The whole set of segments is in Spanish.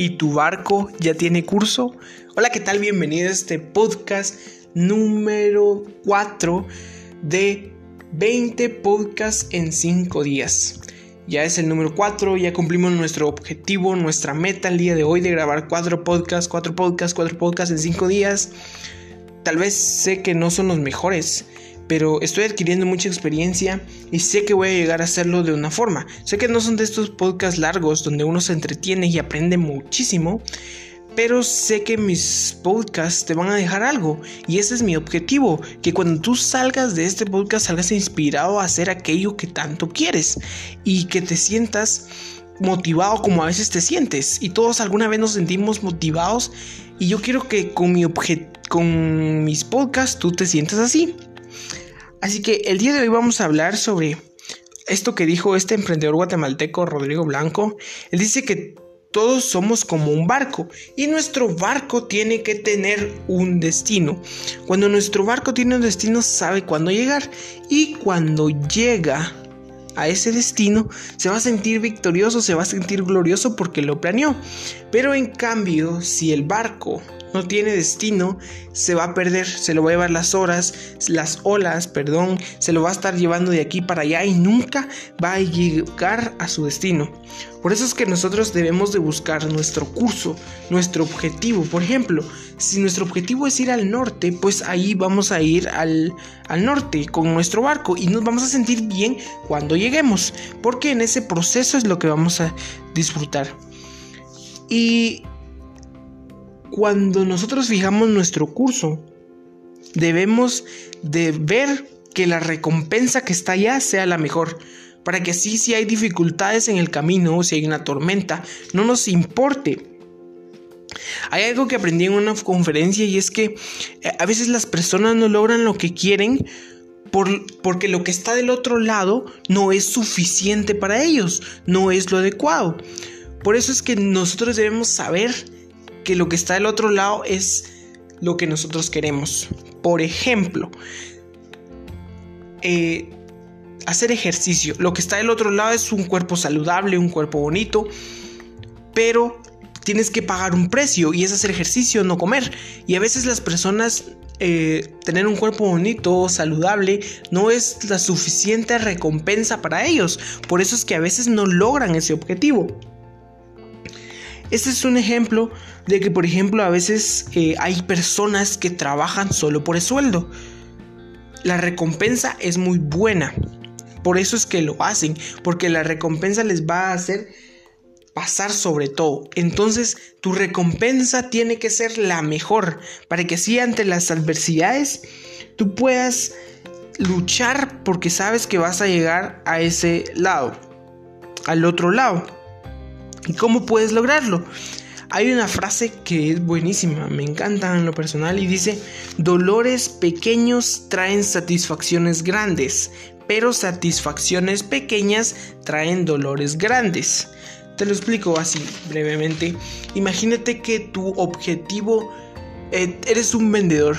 ¿Y tu barco ya tiene curso? Hola, ¿qué tal? Bienvenido a este podcast número 4 de 20 podcasts en 5 días. Ya es el número 4, ya cumplimos nuestro objetivo, nuestra meta el día de hoy de grabar 4 podcasts, 4 podcasts, 4 podcasts en 5 días. Tal vez sé que no son los mejores, pero estoy adquiriendo mucha experiencia y sé que voy a llegar a hacerlo de una forma. Sé que no son de estos podcasts largos donde uno se entretiene y aprende muchísimo, pero sé que mis podcasts te van a dejar algo y ese es mi objetivo, que cuando tú salgas de este podcast salgas inspirado a hacer aquello que tanto quieres y que te sientas motivado como a veces te sientes y todos alguna vez nos sentimos motivados y yo quiero que con con mis podcasts tú te sientas así. Así que el día de hoy vamos a hablar sobre esto que dijo este emprendedor guatemalteco Rodrigo Blanco. Él dice que todos somos como un barco y nuestro barco tiene que tener un destino. Cuando nuestro barco tiene un destino sabe cuándo llegar y cuando llega a ese destino se va a sentir victorioso, se va a sentir glorioso porque lo planeó. Pero en cambio, si el barco no tiene destino, se va a perder, se lo va a llevar las horas, las olas, perdón, se lo va a estar llevando de aquí para allá y nunca va a llegar a su destino. Por eso es que nosotros debemos de buscar nuestro curso, nuestro objetivo. Por ejemplo, si nuestro objetivo es ir al norte, pues ahí vamos a ir al, al norte con nuestro barco y nos vamos a sentir bien cuando lleguemos, porque en ese proceso es lo que vamos a disfrutar. Y cuando nosotros fijamos nuestro curso, debemos de ver que la recompensa que está allá sea la mejor, para que así si hay dificultades en el camino o si hay una tormenta, no nos importe. Hay algo que aprendí en una conferencia y es que eh, a veces las personas no logran lo que quieren porque lo que está del otro lado no es suficiente para ellos, no es lo adecuado. Por eso es que nosotros debemos saber que lo que está del otro lado es lo que nosotros queremos. Por ejemplo, eh, hacer ejercicio. Lo que está del otro lado es un cuerpo saludable, un cuerpo bonito, pero tienes que pagar un precio y es hacer ejercicio, no comer. Y a veces las personas eh, tener un cuerpo bonito, saludable, no es la suficiente recompensa para ellos. Por eso es que a veces no logran ese objetivo. Este es un ejemplo de que, por ejemplo, a veces eh, hay personas que trabajan solo por el sueldo. La recompensa es muy buena. Por eso es que lo hacen. Porque la recompensa les va a hacer pasar sobre todo. Entonces, tu recompensa tiene que ser la mejor. Para que así ante las adversidades tú puedas luchar porque sabes que vas a llegar a ese lado. Al otro lado. ¿Y cómo puedes lograrlo? Hay una frase que es buenísima, me encanta en lo personal y dice, dolores pequeños traen satisfacciones grandes, pero satisfacciones pequeñas traen dolores grandes. Te lo explico así brevemente. Imagínate que tu objetivo, eh, eres un vendedor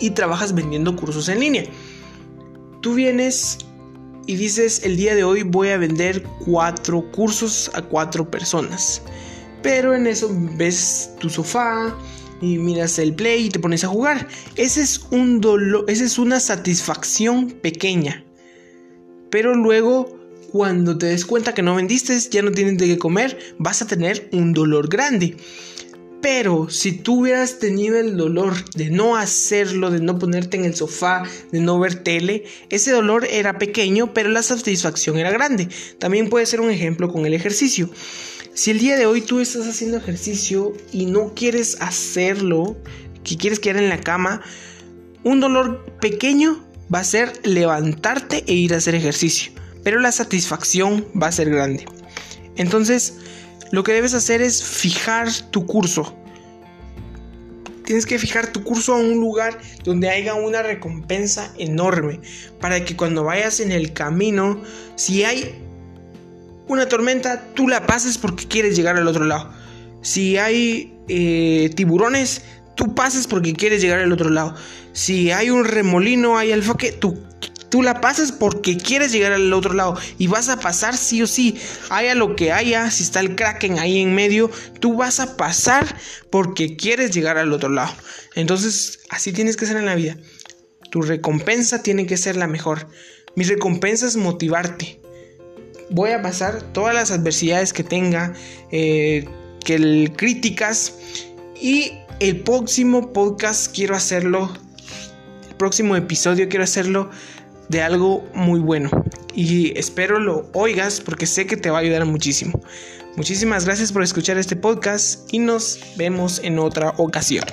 y trabajas vendiendo cursos en línea. Tú vienes y dices el día de hoy voy a vender cuatro cursos a cuatro personas. Pero en eso ves tu sofá y miras el play y te pones a jugar. Ese es un dolor, esa es una satisfacción pequeña. Pero luego cuando te des cuenta que no vendiste, ya no tienes de qué comer, vas a tener un dolor grande. Pero si tú hubieras tenido el dolor de no hacerlo, de no ponerte en el sofá, de no ver tele, ese dolor era pequeño, pero la satisfacción era grande. También puede ser un ejemplo con el ejercicio. Si el día de hoy tú estás haciendo ejercicio y no quieres hacerlo, que quieres quedar en la cama, un dolor pequeño va a ser levantarte e ir a hacer ejercicio, pero la satisfacción va a ser grande. Entonces, lo que debes hacer es fijar tu curso. Tienes que fijar tu curso a un lugar donde haya una recompensa enorme para que cuando vayas en el camino, si hay una tormenta, tú la pases porque quieres llegar al otro lado. Si hay eh, tiburones, tú pases porque quieres llegar al otro lado. Si hay un remolino, hay alfoque, tú tú la pasas porque quieres llegar al otro lado y vas a pasar sí o sí, haya lo que haya, si está el kraken ahí en medio, tú vas a pasar porque quieres llegar al otro lado. Entonces, así tienes que ser en la vida. Tu recompensa tiene que ser la mejor. Mi recompensa es motivarte. Voy a pasar todas las adversidades que tenga, eh, que críticas y el próximo podcast quiero hacerlo, el próximo episodio quiero hacerlo de algo muy bueno. Y espero lo oigas porque sé que te va a ayudar muchísimo. Muchísimas gracias por escuchar este podcast y nos vemos en otra ocasión.